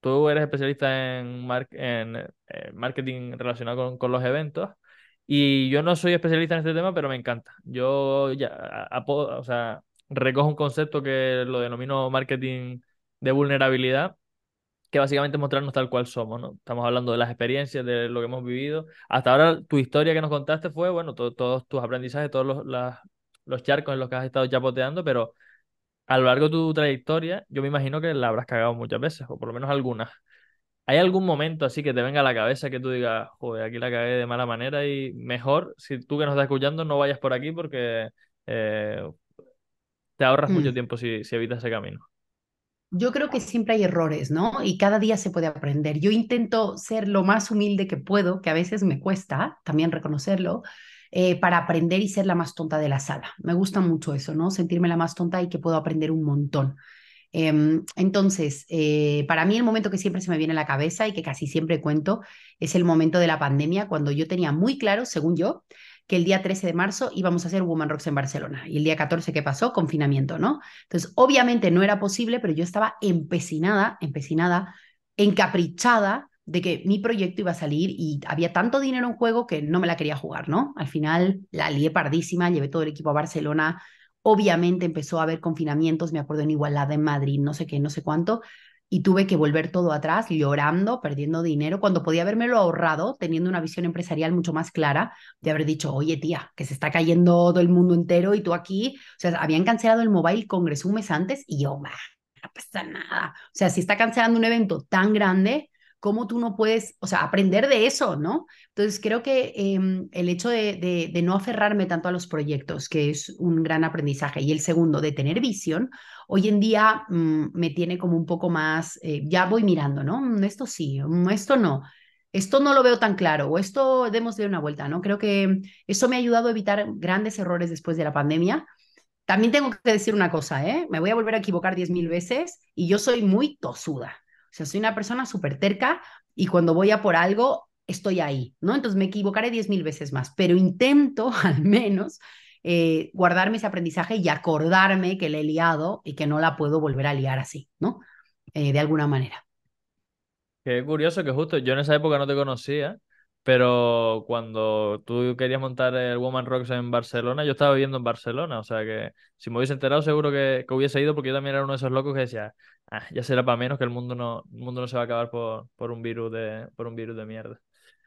tú eres especialista en, en eh, marketing relacionado con, los eventos. Y yo no soy especialista en este tema, pero me encanta. Yo ya, o sea, recojo un concepto que lo denomino marketing de vulnerabilidad, que básicamente es mostrarnos tal cual somos, ¿no? Estamos hablando de las experiencias, de lo que hemos vivido. Hasta ahora tu historia que nos contaste fue, bueno, todos tus aprendizajes, todos los, los charcos en los que has estado chapoteando, pero a lo largo de tu trayectoria, yo me imagino que la habrás cagado muchas veces, o por lo menos algunas. ¿Hay algún momento así que te venga a la cabeza que tú digas, joder, aquí la cagué de mala manera y mejor, si tú que nos estás escuchando, no vayas por aquí porque eh, te ahorras mucho mm. tiempo si, si evitas ese camino. Yo creo que siempre hay errores, ¿no? Y cada día se puede aprender. Yo intento ser lo más humilde que puedo, que a veces me cuesta también reconocerlo, eh, para aprender y ser la más tonta de la sala. Me gusta mucho eso, ¿no? Sentirme la más tonta y que puedo aprender un montón. Em, entonces, eh, para mí el momento que siempre se me viene a la cabeza y que casi siempre cuento es el momento de la pandemia, cuando yo tenía muy claro, según yo, que el día 13 de marzo íbamos a hacer Woman Rocks en Barcelona. Y el día 14, ¿qué pasó? Confinamiento, ¿no? Entonces, obviamente no era posible, pero yo estaba empecinada, empecinada, encaprichada de que mi proyecto iba a salir y había tanto dinero en juego que no me la quería jugar, ¿no? Al final la lié pardísima, llevé todo el equipo a Barcelona. Obviamente empezó a haber confinamientos, me acuerdo en Igualada, en Madrid, no sé qué, no sé cuánto y tuve que volver todo atrás, llorando, perdiendo dinero, cuando podía lo ahorrado, teniendo una visión empresarial mucho más clara, de haber dicho, oye tía, que se está cayendo todo el mundo entero y tú aquí, o sea, habían cancelado el Mobile Congress un mes antes y yo, no pasa nada. O sea, si está cancelando un evento tan grande, ¿cómo tú no puedes, o sea, aprender de eso, ¿no? Entonces, creo que em, el hecho de, no aferrarme tanto a los proyectos, que es un gran aprendizaje, y el segundo, de tener visión, hoy en día mm, me tiene como un poco más, eh, ya voy mirando, ¿no? Mm, esto sí, mm, esto no. Esto no lo veo tan claro, o esto demos de una vuelta, ¿no? Creo que eso me ha ayudado a evitar grandes errores después de la pandemia. También tengo que decir una cosa, ¿eh? Me voy a volver a equivocar 10.000 veces y yo soy muy tosuda. Sea, soy una persona súper terca y cuando voy a por algo, estoy ahí, ¿no? Entonces me equivocaré 10.000 veces más, pero intento al menos eh, guardarme ese aprendizaje y acordarme que le he liado y que no la puedo volver a liar así, ¿no? Eh, de alguna manera. Qué curioso que justo yo en esa época no te conocía, pero cuando tú querías montar el Woman Rocks en Barcelona, yo estaba viviendo en Barcelona, o sea que si me hubiese enterado seguro que, que hubiese ido porque yo también era uno de esos locos que decía, ah, ya será para menos que el mundo no, el mundo no se va a acabar por, por un virus de, por un virus de mierda.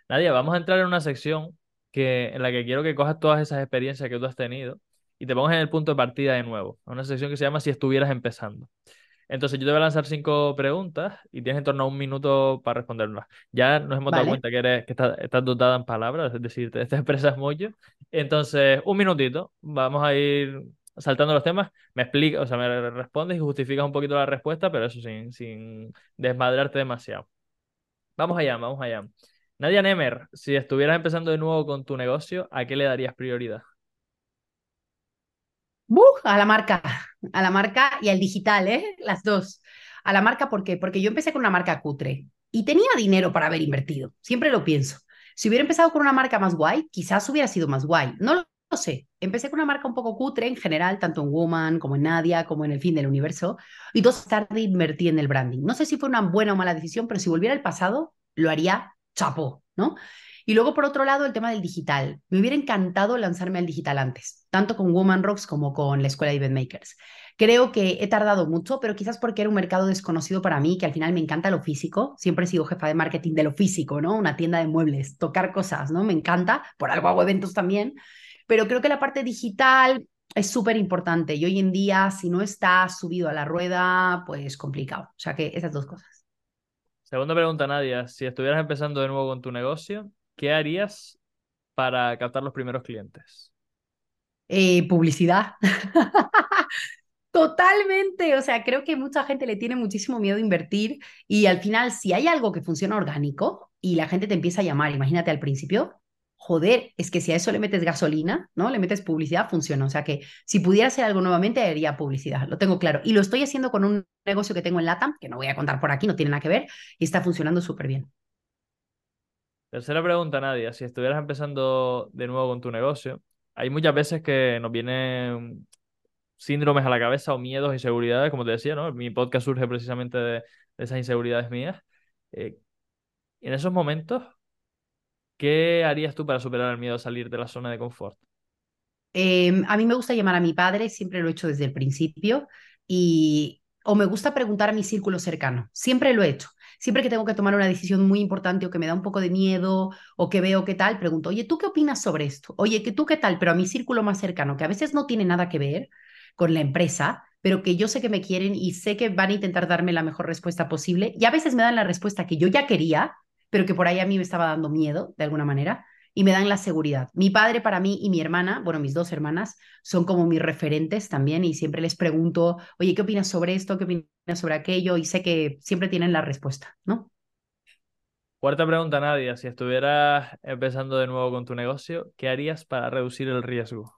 Nadia, vamos a entrar en una sección que, en la que quiero que cojas todas esas experiencias que tú has tenido y te pongas en el punto de partida de nuevo. Una sección que se llama Si estuvieras empezando. Entonces yo te voy a lanzar cinco preguntas y tienes en torno a un minuto para responderlas. Ya nos hemos dado cuenta que, eres, que estás, dotada en palabras, es decir, te, expresas mucho. Entonces, un minutito, vamos a ir saltando los temas. Me explica, o sea, me respondes y justificas un poquito la respuesta, pero eso sin, sin desmadrarte demasiado. Vamos allá, vamos allá. Nadia Nemer, si estuvieras empezando de nuevo con tu negocio, ¿a qué le darías prioridad? A la marca, a la marca y al digital, ¿eh? Las dos. A la marca, ¿por qué? Porque yo empecé con una marca cutre y tenía dinero para haber invertido. Siempre lo pienso. Si hubiera empezado con una marca más guay, quizás hubiera sido más guay. No lo sé. Empecé con una marca un poco cutre en general, tanto en Woman como en Nadia, como en el fin del universo. Y dos tarde invertí en el branding. No sé si fue una buena o mala decisión, pero si volviera al pasado, lo haría chapo, ¿no? Y luego, por otro lado, el tema del digital. Me hubiera encantado lanzarme al digital antes, tanto con Woman Rocks como con la escuela de Event Makers. Creo que he tardado mucho, pero quizás porque era un mercado desconocido para mí, que al final me encanta lo físico. Siempre he sido jefa de marketing de lo físico, ¿no? Una tienda de muebles, tocar cosas, ¿no? Me encanta. Por algo hago eventos también. Pero creo que la parte digital es súper importante y hoy en día, si no estás subido a la rueda, pues complicado. O sea que esas dos cosas. Segunda pregunta, Nadia. Si estuvieras empezando de nuevo con tu negocio, ¿qué harías para captar los primeros clientes? Eh, publicidad. Totalmente, o sea, creo que mucha gente le tiene muchísimo miedo a invertir y al final, si hay algo que funciona orgánico y la gente te empieza a llamar, imagínate al principio, joder, es que si a eso le metes gasolina, ¿no? Le metes publicidad, funciona. O sea que si pudiera hacer algo nuevamente, haría publicidad, lo tengo claro. Y lo estoy haciendo con un negocio que tengo en LATAM, que no voy a contar por aquí, no tiene nada que ver, y está funcionando súper bien. Tercera pregunta, Nadia. Si estuvieras empezando de nuevo con tu negocio, hay muchas veces que nos vienen síndromes a la cabeza o miedos, inseguridades, como te decía, ¿no? Mi podcast surge precisamente de, esas inseguridades mías. Eh, en esos momentos, ¿qué harías tú para superar el miedo a salir de la zona de confort? Em, a mí me gusta llamar a mi padre, siempre lo he hecho desde el principio, y o me gusta preguntar a mi círculo cercano, siempre lo he hecho siempre que tengo que tomar una decisión muy importante o que me da un poco de miedo o que veo qué tal, pregunto, oye, ¿tú qué opinas sobre esto? Oye, ¿tú qué tal? Pero a mi círculo más cercano, que a veces no tiene nada que ver con la empresa, pero que yo sé que me quieren y sé que van a intentar darme la mejor respuesta posible. Y a veces me dan la respuesta que yo ya quería, pero que por ahí a mí me estaba dando miedo de alguna manera y me dan la seguridad. Mi padre para mí y mi hermana, bueno, mis dos hermanas, son como mis referentes también y siempre les pregunto, oye, ¿qué opinas sobre esto? ¿Qué opinas sobre aquello? Y sé que siempre tienen la respuesta, ¿no? Cuarta pregunta, Nadia. Si estuvieras empezando de nuevo con tu negocio, ¿qué harías para reducir el riesgo?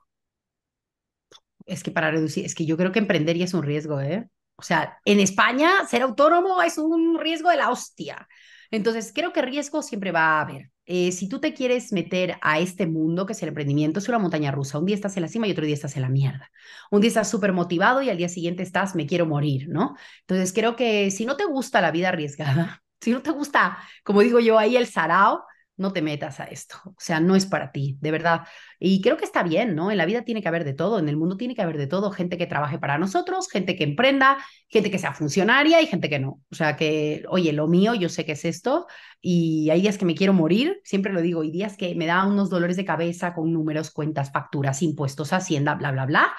Es que para reducir, es que yo creo que emprender ya es un riesgo, ¿eh? O sea, en España ser autónomo es un riesgo de la hostia. Entonces, creo que riesgo siempre va a haber. Eh, si tú te quieres meter a este mundo que es el emprendimiento, es una montaña rusa. Un día estás en la cima y otro día estás en la mierda. Un día estás súper motivado y al día siguiente estás, me quiero morir, ¿no? Entonces creo que si no te gusta la vida arriesgada, si no te gusta, como digo yo, ahí el sarao, no te metas a esto. O sea, no es para ti, de verdad. Y creo que está bien, ¿no? En la vida tiene que haber de todo, en el mundo tiene que haber de todo. Gente que trabaje para nosotros, gente que emprenda, gente que sea funcionaria y gente que no. O sea, que, oye, lo mío, yo sé que es esto y hay días que me quiero morir, siempre lo digo, y días que me da unos dolores de cabeza con números, cuentas, facturas, impuestos, hacienda, bla, bla, bla.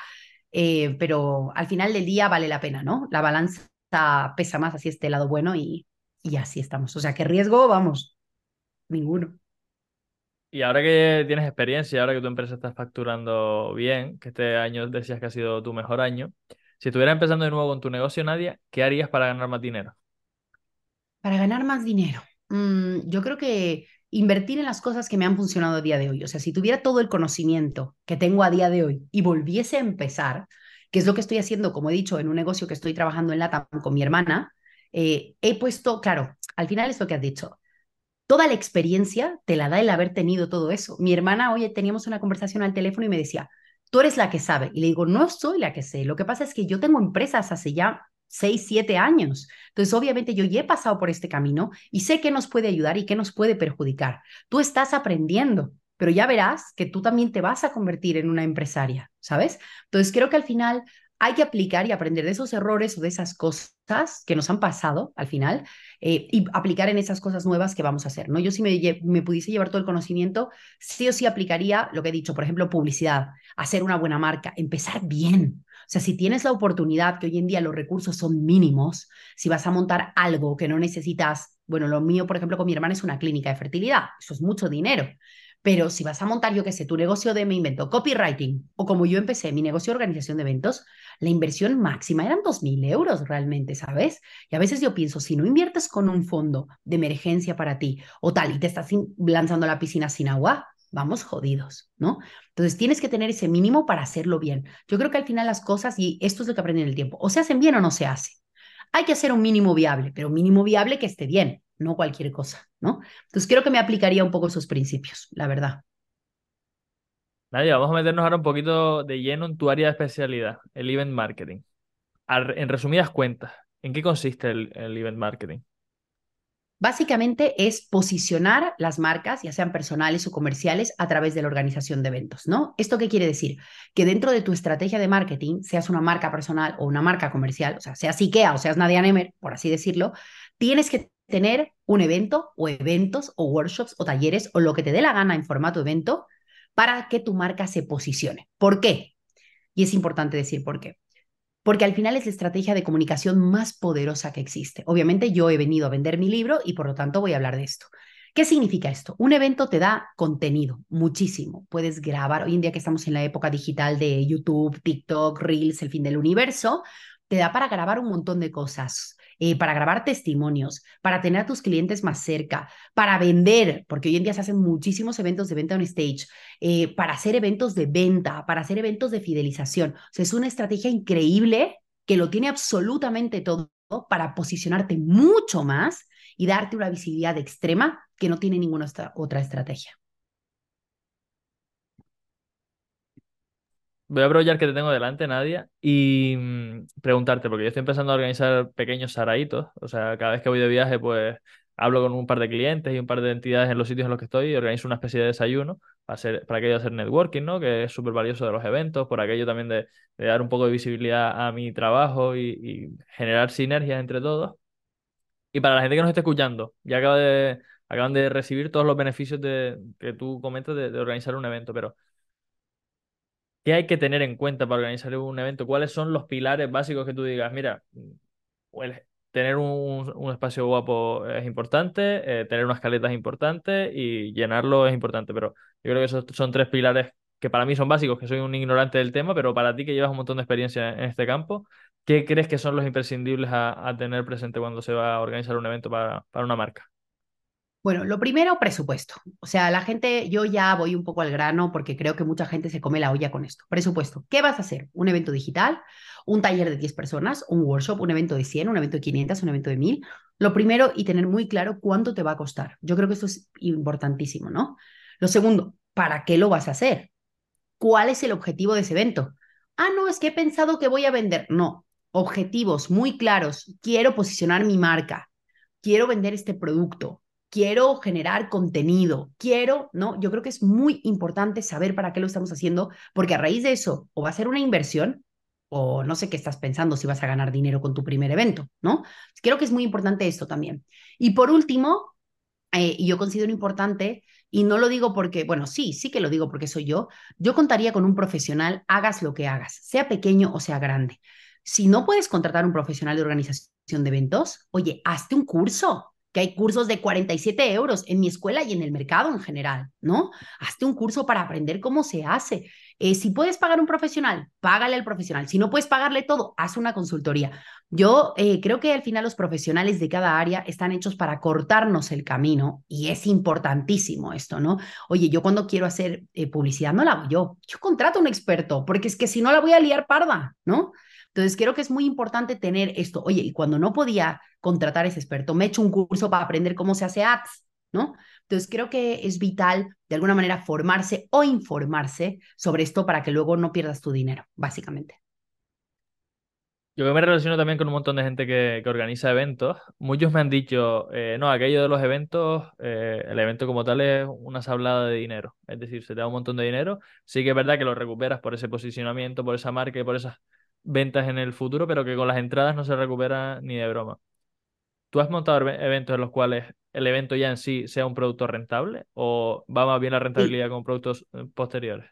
Eh, pero al final del día vale la pena, ¿no? La balanza pesa más, así este lado bueno y, y así estamos. O sea, ¿qué riesgo? Vamos, ninguno. Y ahora que tienes experiencia, ahora que tu empresa está facturando bien, que este año decías que ha sido tu mejor año, si estuvieras empezando de nuevo con tu negocio, Nadia, ¿qué harías para ganar más dinero? Para ganar más dinero, mm, yo creo que invertir en las cosas que me han funcionado a día de hoy. O sea, si tuviera todo el conocimiento que tengo a día de hoy y volviese a empezar, que es lo que estoy haciendo, como he dicho, en un negocio que estoy trabajando en LATAM con mi hermana, eh, he puesto, claro, al final es lo que has dicho, toda la experiencia te la da el haber tenido todo eso. Mi hermana, oye, teníamos una conversación al teléfono y me decía, tú eres la que sabe. Y le digo, no soy la que sé. Lo que pasa es que yo tengo empresas hace ya seis, siete años. Entonces, obviamente yo ya he pasado por este camino y sé qué nos puede ayudar y qué nos puede perjudicar. Tú estás aprendiendo pero ya verás que tú también te vas a convertir en una empresaria, ¿sabes? Entonces creo que al final hay que aplicar y aprender de esos errores o de esas cosas que nos han pasado al final eh, y aplicar en esas cosas nuevas que vamos a hacer, ¿no? Yo si me, me pudiese llevar todo el conocimiento, sí o sí aplicaría lo que he dicho, por ejemplo, publicidad, hacer una buena marca, empezar bien. O sea, si tienes la oportunidad, que hoy en día los recursos son mínimos, si vas a montar algo que no necesitas, bueno, lo mío, por ejemplo, con mi hermana es una clínica de fertilidad, eso es mucho dinero. Pero si vas a montar, yo qué sé, tu negocio de, me invento, copywriting, o como yo empecé mi negocio de organización de eventos, la inversión máxima eran 2.000 euros realmente, ¿sabes? Y a veces yo pienso, si no inviertes con un fondo de emergencia para ti o tal, y te estás lanzando a la piscina sin agua, vamos jodidos, ¿no? Entonces tienes que tener ese mínimo para hacerlo bien. Yo creo que al final las cosas, y esto es lo que aprenden en el tiempo, o se hacen bien o no se hacen. Hay que hacer un mínimo viable, pero un mínimo viable que esté bien no cualquier cosa, ¿no? Entonces creo que me aplicaría un poco esos principios, la verdad. Nadia, vamos a meternos ahora un poquito de lleno en tu área de especialidad, el event marketing. En resumidas cuentas, ¿en qué consiste el, el event marketing? Básicamente es posicionar las marcas, ya sean personales o comerciales, a través de la organización de eventos, ¿no? ¿Esto qué quiere decir? Que dentro de tu estrategia de marketing, seas una marca personal o una marca comercial, o sea, seas IKEA o seas Nadia Nemer, por así decirlo, tienes que tener un evento o eventos o workshops o talleres o lo que te dé la gana en formato evento para que tu marca se posicione. ¿Por qué? Y es importante decir por qué. Porque al final es la estrategia de comunicación más poderosa que existe. Obviamente yo he venido a vender mi libro y por lo tanto voy a hablar de esto. ¿Qué significa esto? Un evento te da contenido, muchísimo. Puedes grabar, hoy en día que estamos en la época digital de YouTube, TikTok, Reels, el fin del universo, te da para grabar un montón de cosas. Eh, para grabar testimonios, para tener a tus clientes más cerca, para vender, porque hoy en día se hacen muchísimos eventos de venta on stage, eh, para hacer eventos de venta, para hacer eventos de fidelización. O sea, es una estrategia increíble que lo tiene absolutamente todo para posicionarte mucho más y darte una visibilidad extrema que no tiene ninguna otra estrategia. Voy a aprovechar que te tengo delante, Nadia, y mm, preguntarte, porque yo estoy empezando a organizar pequeños saraitos, o sea, cada vez que voy de viaje, pues hablo con un par de clientes y un par de entidades en los sitios en los que estoy y organizo una especie de desayuno para, hacer, para aquello de hacer networking, ¿no? Que es súper valioso de los eventos, por aquello también de, dar un poco de visibilidad a mi trabajo y, generar sinergias entre todos. Y para la gente que nos esté escuchando, ya acaba de, acaban de recibir todos los beneficios de, que tú comentas de organizar un evento, pero ¿Qué hay que tener en cuenta para organizar un evento? ¿Cuáles son los pilares básicos que tú digas? Mira, tener un, espacio guapo es importante, eh, tener unas caletas es importante y llenarlo es importante, pero yo creo que esos son tres pilares que para mí son básicos, que soy un ignorante del tema, pero para ti que llevas un montón de experiencia en este campo, ¿qué crees que son los imprescindibles a, tener presente cuando se va a organizar un evento para una marca? Bueno, lo primero, presupuesto. O sea, la gente, yo ya voy un poco al grano porque creo que mucha gente se come la olla con esto. Presupuesto. ¿Qué vas a hacer? ¿Un evento digital? ¿Un taller de 10 personas? ¿Un workshop? ¿Un evento de 100? ¿Un evento de 500? ¿Un evento de 1000? Lo primero y tener muy claro cuánto te va a costar. Yo creo que esto es importantísimo, ¿no? Lo segundo, ¿para qué lo vas a hacer? ¿Cuál es el objetivo de ese evento? Ah, no, es que he pensado que voy a vender. No, objetivos muy claros. Quiero posicionar mi marca. Quiero vender este producto quiero generar contenido, quiero, ¿no? Yo creo que es muy importante saber para qué lo estamos haciendo, porque a raíz de eso, o va a ser una inversión, o no sé qué estás pensando si vas a ganar dinero con tu primer evento, ¿no? Creo que es muy importante esto también. Y por último, eh, yo considero importante, y no lo digo porque, bueno, sí, sí que lo digo porque soy yo, yo contaría con un profesional, hagas lo que hagas, sea pequeño o sea grande. Si no puedes contratar un profesional de organización, de eventos, oye, hazte un curso, que hay cursos de 47 euros en mi escuela y en el mercado en general, ¿no? Hazte un curso para aprender cómo se hace. Eh, si puedes pagar un profesional, págale al profesional. Si no puedes pagarle todo, haz una consultoría. Yo eh, creo que al final los profesionales de cada área están hechos para cortarnos el camino y es importantísimo esto, ¿no? Oye, yo cuando quiero hacer eh, publicidad no la hago yo, yo contrato a un experto porque es que si no la voy a liar parda, ¿no? Entonces, creo que es muy importante tener esto. Oye, y cuando no podía contratar a ese experto, me he hecho un curso para aprender cómo se hace ads, ¿no? Entonces, creo que es vital, de alguna manera, formarse o informarse sobre esto para que luego no pierdas tu dinero, básicamente. Yo me relaciono también con un montón de gente que, organiza eventos. Muchos me han dicho, eh, no, aquello de los eventos, eh, el evento como tal es una sablada de dinero. Es decir, se te da un montón de dinero. Sí que es verdad que lo recuperas por ese posicionamiento, por esa marca y por esas ventas en el futuro, pero que con las entradas no se recupera ni de broma. ¿Tú has montado eventos en los cuales el evento ya en sí sea un producto rentable o va más bien la rentabilidad con productos eh, posteriores?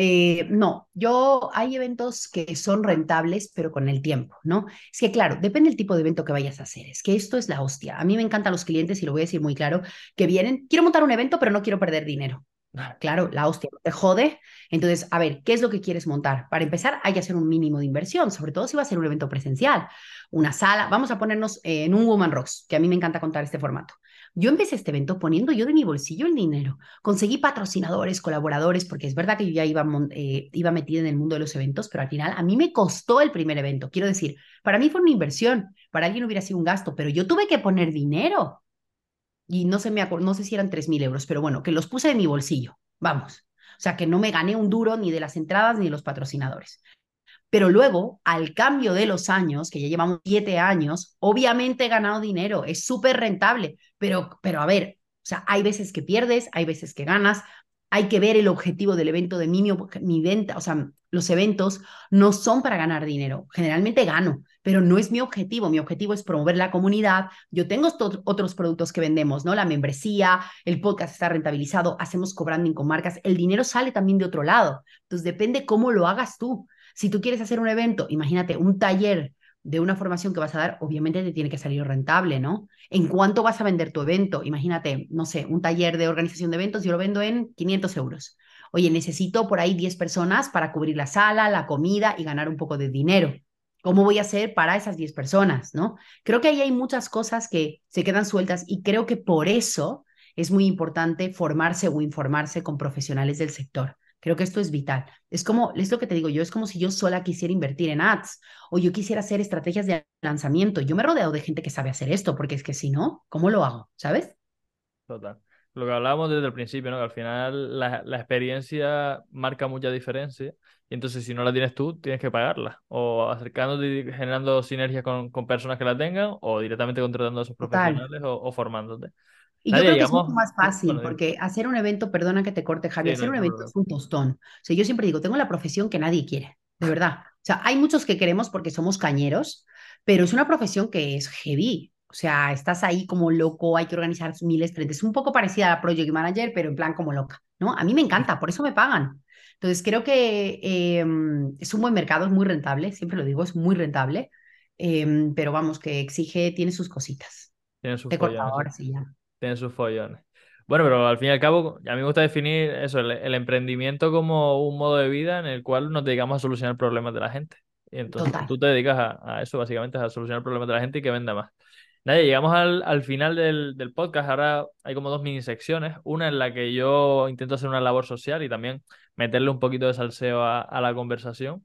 Eh, no, yo hay eventos que son rentables, pero con el tiempo, ¿no? Es que claro, depende del tipo de evento que vayas a hacer. Es que esto es la hostia. A mí me encantan los clientes y lo voy a decir muy claro, que vienen, quiero montar un evento, pero no quiero perder dinero. Claro, la hostia te jode. Entonces, a ver, ¿qué es lo que quieres montar? Para empezar, hay que hacer un mínimo de inversión, sobre todo si va a ser un evento presencial, una sala. Vamos a ponernos en un Woman Rocks, que a mí me encanta contar este formato. Yo empecé este evento poniendo yo de mi bolsillo el dinero. Conseguí patrocinadores, colaboradores, porque es verdad que yo ya iba, eh, iba metida en el mundo de los eventos, pero al final a mí me costó el primer evento. Quiero decir, para mí fue una inversión, para alguien hubiera sido un gasto, pero yo tuve que poner dinero y no sé, me no sé si eran 3.000 euros, pero bueno, que los puse de mi bolsillo, vamos. O sea, que no me gané un duro ni de las entradas ni de los patrocinadores. Pero luego, al cambio de los años, que ya llevamos siete años, obviamente he ganado dinero, es súper rentable, pero, pero a ver, o sea, hay veces que pierdes, hay veces que ganas, hay que ver el objetivo del evento de mi, mi venta, o sea, los eventos no son para ganar dinero. Generalmente gano, pero no es mi objetivo. Mi objetivo es promover la comunidad. Yo tengo otros productos que vendemos, ¿no? La membresía, el podcast está rentabilizado, hacemos co-branding con marcas. El dinero sale también de otro lado. Entonces depende cómo lo hagas tú. Si tú quieres hacer un evento, imagínate un taller de una formación que vas a dar, obviamente te tiene que salir rentable, ¿no? ¿En cuánto vas a vender tu evento? Imagínate, no sé, un taller de organización de eventos, yo lo vendo en 500 euros. Oye, necesito por ahí 10 personas para cubrir la sala, la comida y ganar un poco de dinero. ¿Cómo voy a hacer para esas 10 personas, no? Creo que ahí hay muchas cosas que se quedan sueltas y creo que por eso es muy importante formarse o informarse con profesionales del sector. Creo que esto es vital. Es como, es lo que te digo yo, es como si yo sola quisiera invertir en ads o yo quisiera hacer estrategias de lanzamiento. Yo me he rodeado de gente que sabe hacer esto, porque es que si no, ¿cómo lo hago? ¿Sabes? Total. Lo que hablábamos desde el principio, ¿no? Que al final la, la experiencia marca mucha diferencia y entonces si no la tienes tú, tienes que pagarla. O acercándote y generando sinergias con, con personas que la tengan o directamente contratando a esos profesionales o, o formándote. Y yo creo que es mucho más fácil, porque hacer un evento, perdona que te corte, Javi, hacer un evento es un tostón. O sea, yo siempre digo, tengo la profesión que nadie quiere, de verdad. O sea, hay muchos que queremos porque somos cañeros, pero es una profesión que es heavy. O sea, estás ahí como loco, hay que organizar miles de Es un poco parecida a Project Manager, pero en plan como loca, ¿no? A mí me encanta, por eso me pagan. Entonces, creo que em, es un buen mercado, es muy rentable, siempre lo digo, es muy rentable, em, pero vamos, que exige, tiene sus cositas. Tiene sus Te ahora sí ya tienen sus follones. Bueno, pero al fin y al cabo, a mí me gusta definir eso, el, emprendimiento como un modo de vida en el cual nos dedicamos a solucionar problemas de la gente. Y entonces tú te dedicas a, eso, básicamente, a solucionar problemas de la gente y que venda más. Nadie, llegamos al, al final del, del, podcast. Ahora hay como dos mini secciones. Una en la que yo intento hacer una labor social y también meterle un poquito de salseo a, a la conversación.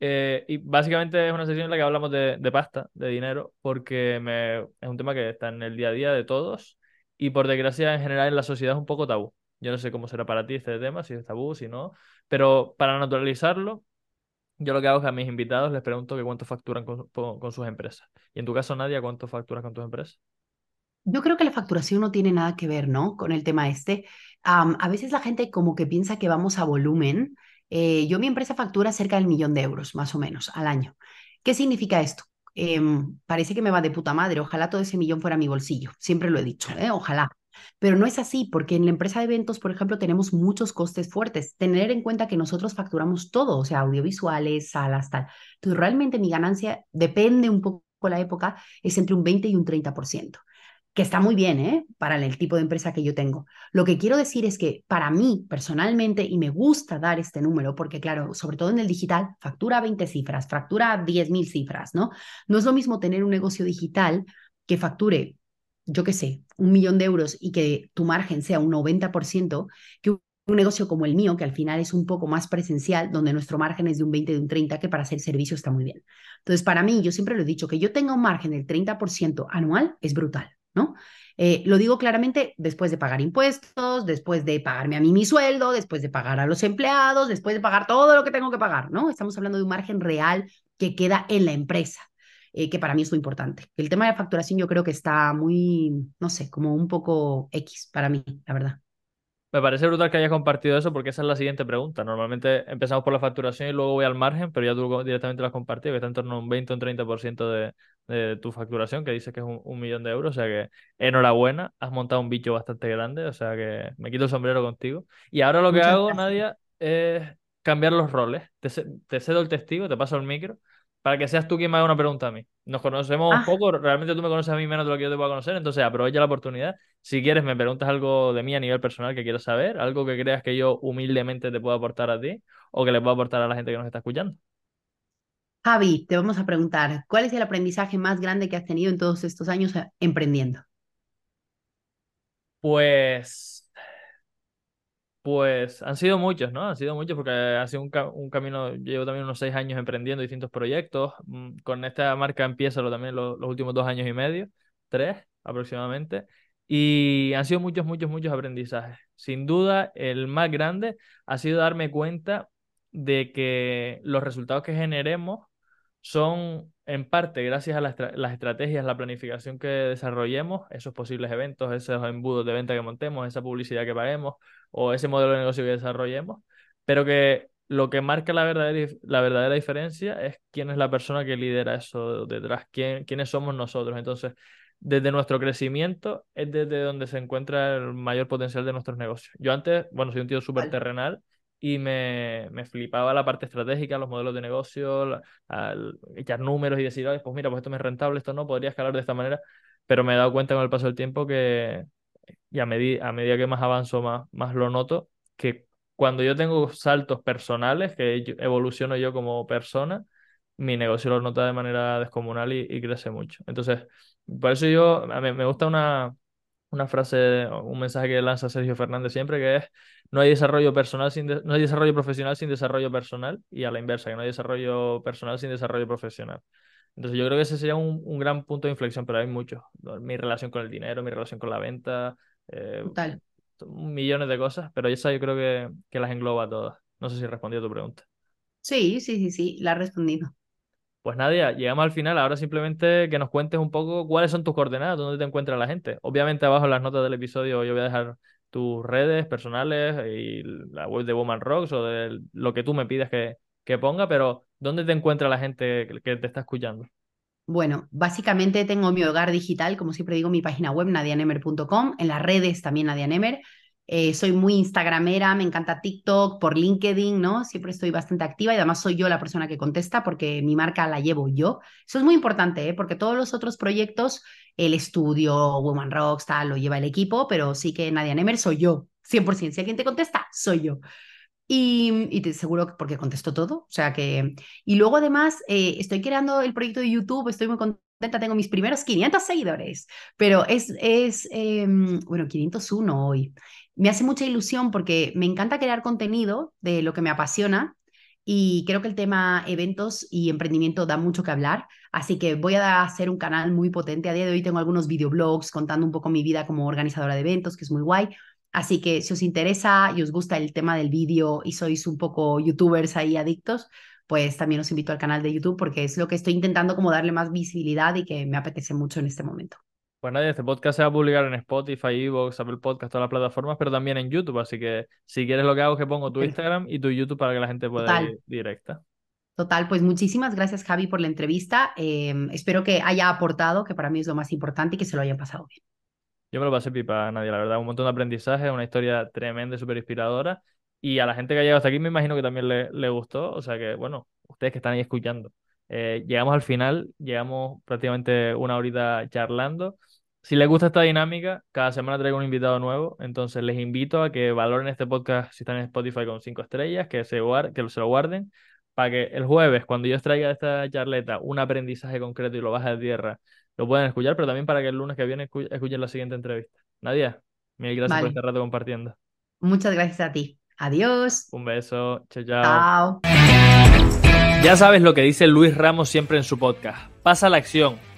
Eh, y básicamente es una sección en la que hablamos de, de pasta, de dinero, porque me, es un tema que está en el día a día de todos y por desgracia en general en la sociedad es un poco tabú. Yo no sé cómo será para ti este tema, si es tabú, si no, pero para naturalizarlo, yo lo que hago es que a mis invitados les pregunto que cuánto facturan con, sus empresas. Y en tu caso, Nadia, ¿cuánto facturas con tus empresas? Yo creo que la facturación no tiene nada que ver, ¿no? Con el tema este. a veces la gente como que piensa que vamos a volumen. Eh, yo mi empresa factura cerca del millón de euros, más o menos, al año. ¿Qué significa esto? Em, parece que me va de puta madre, ojalá todo ese millón fuera mi bolsillo, siempre lo he dicho, ¿eh? ojalá. Pero no es así, porque en la empresa de eventos, por ejemplo, tenemos muchos costes fuertes. Tener en cuenta que nosotros facturamos todo, o sea, audiovisuales, salas, tal. Entonces, realmente mi ganancia depende un poco la época, es entre un 20 y un 30% que está muy bien, ¿eh? Para el tipo de empresa que yo tengo. Lo que quiero decir es que para mí personalmente, y me gusta dar este número, porque claro, sobre todo en el digital, factura 20 cifras, factura 10.000 cifras, ¿no? No es lo mismo tener un negocio digital que facture, yo qué sé, un millón de euros y que tu margen sea un 90%, que un negocio como el mío, que al final es un poco más presencial, donde nuestro margen es de un 20, de un 30, que para hacer servicio está muy bien. Entonces, para mí, yo siempre lo he dicho, que yo tenga un margen del 30% anual es brutal. Eh, lo digo claramente después de pagar impuestos, después de pagarme a mí mi sueldo, después de pagar a los empleados, después de pagar todo lo que tengo que pagar, ¿no? Estamos hablando de un margen real que queda en la empresa, eh, que para mí es muy importante. El tema de la facturación yo creo que está muy, no sé, como un poco X para mí, la verdad. Me parece brutal que hayas compartido eso porque esa es la siguiente pregunta. Normalmente empezamos por la facturación y luego voy al margen, pero ya tú directamente lo has compartido, que está en torno a un 20 o un 30% de, de tu facturación, que dices que es un, millón de euros. O sea que enhorabuena, has montado un bicho bastante grande. O sea que me quito el sombrero contigo. Y ahora lo que hago, Nadia, es cambiar los roles. Te, te cedo el testigo, te paso el micro para que seas tú quien me haga una pregunta a mí. Nos conocemos un ah. poco, realmente tú me conoces a mí menos de lo que yo te puedo conocer, entonces aprovecha la oportunidad. Si quieres, me preguntas algo de mí a nivel personal que quieras saber, algo que creas que yo humildemente te puedo aportar a ti o que le puedo aportar a la gente que nos está escuchando. Javi, te vamos a preguntar, ¿cuál es el aprendizaje más grande que has tenido en todos estos años eh, emprendiendo? Pues pues han sido muchos, ¿no? Han sido muchos porque ha sido un, camino, llevo también unos seis años emprendiendo distintos proyectos. Mm, con esta marca empiezo también los, últimos dos años y medio, tres aproximadamente. Y han sido muchos, muchos, muchos aprendizajes. Sin duda, el más grande ha sido darme cuenta de que los resultados que generemos son en parte gracias a las, estrategias, la planificación que desarrollemos, esos posibles eventos, esos embudos de venta que montemos, esa publicidad que paguemos o ese modelo de negocio que desarrollemos, pero que lo que marca la verdadera, la verdadera diferencia es quién es la persona que lidera eso detrás, quién, quiénes somos nosotros. Entonces, desde nuestro crecimiento es desde donde se encuentra el mayor potencial de nuestros negocios. Yo antes, bueno, soy un tío súper terrenal y me, me, flipaba la parte estratégica, los modelos de negocio, echar números y decir, pues mira, pues esto me es rentable, esto no, podría escalar de esta manera, pero me he dado cuenta con el paso del tiempo que, y a, a medida que más avanzo, más, más lo noto, que cuando yo tengo saltos personales, que evoluciono yo como persona, mi negocio lo nota de manera descomunal y, y crece mucho. Entonces, por eso yo, a mí me gusta una, una frase, un mensaje que lanza Sergio Fernández siempre, que es no hay desarrollo personal sin no hay desarrollo profesional sin desarrollo personal y a la inversa, que no hay desarrollo personal sin desarrollo profesional. Entonces yo creo que ese sería un, un gran punto de inflexión, pero hay muchos. Mi relación con el dinero, mi relación con la venta, eh, millones de cosas, pero esa yo creo que, que las engloba todas. No sé si respondí a tu pregunta. Sí, sí, sí, sí, la ha respondido. Pues Nadia, llegamos al final. Ahora simplemente que nos cuentes un poco cuáles son tus coordenadas, dónde te encuentra la gente. Obviamente abajo en las notas del episodio yo voy a dejar tus redes personales y la web de Woman Rocks o de lo que tú me pidas que, que ponga, pero ¿dónde te encuentra la gente que te está escuchando? Bueno, básicamente tengo mi hogar digital, como siempre digo, mi página web nadianemer.com, en las redes también Nadianemer. Eh, soy muy instagramera, me encanta TikTok, por LinkedIn, ¿no? Siempre estoy bastante activa y además soy yo la persona que contesta porque mi marca la llevo yo. Eso es muy importante, ¿eh? Porque todos los otros proyectos, el estudio, Woman Rocks, tal, lo lleva el equipo, pero sí que Nadia Nemer soy yo, 100%. Si alguien te contesta, soy yo. Y, y te seguro porque contesto todo. O sea que. Y luego, además, eh, estoy creando el proyecto de YouTube, estoy muy contenta, tengo mis primeros 500 seguidores, pero es, es em, bueno, 501 hoy me hace mucha ilusión porque me encanta crear contenido de lo que me apasiona y creo que el tema eventos y emprendimiento da mucho que hablar, así que voy a hacer un canal muy potente. A día de hoy tengo algunos videoblogs contando un poco mi vida como organizadora de eventos, que es muy guay. Así que si os interesa y os gusta el tema del vídeo y sois un poco youtubers ahí adictos, pues también os invito al canal de YouTube porque es lo que estoy intentando como darle más visibilidad y que me apetece mucho en este momento. Pues nadie, este podcast se va a publicar en Spotify, Evox, Apple Podcast, todas las plataformas, pero también en YouTube. Así que si quieres lo que hago es que pongo tu Instagram y tu YouTube para que la gente pueda ir directa. Total, pues muchísimas gracias Javi por la entrevista. Em, espero que haya aportado, que para mí es lo más importante y que se lo hayan pasado bien. Yo me lo pasé pipa, Nadia, la verdad, un montón de aprendizaje, una historia tremenda, súper inspiradora. Y a la gente que ha llegado hasta aquí me imagino que también le, le gustó. O sea que, bueno, ustedes que están ahí escuchando, Eh, llegamos al final, llegamos prácticamente una horita charlando. Si les gusta esta dinámica, cada semana traigo un invitado nuevo, entonces les invito a que valoren este podcast si están en Spotify con cinco estrellas, que se, que se lo guarden, para que el jueves, cuando yo os traiga esta charleta, un aprendizaje concreto y lo baje de tierra, lo puedan escuchar, pero también para que el lunes que viene escuchen la siguiente entrevista. Nadia, mil gracias por este rato compartiendo. Muchas gracias a ti. Adiós. Un beso. Chao, chao. Ya sabes lo que dice Luis Ramos siempre en su podcast. Pasa la acción.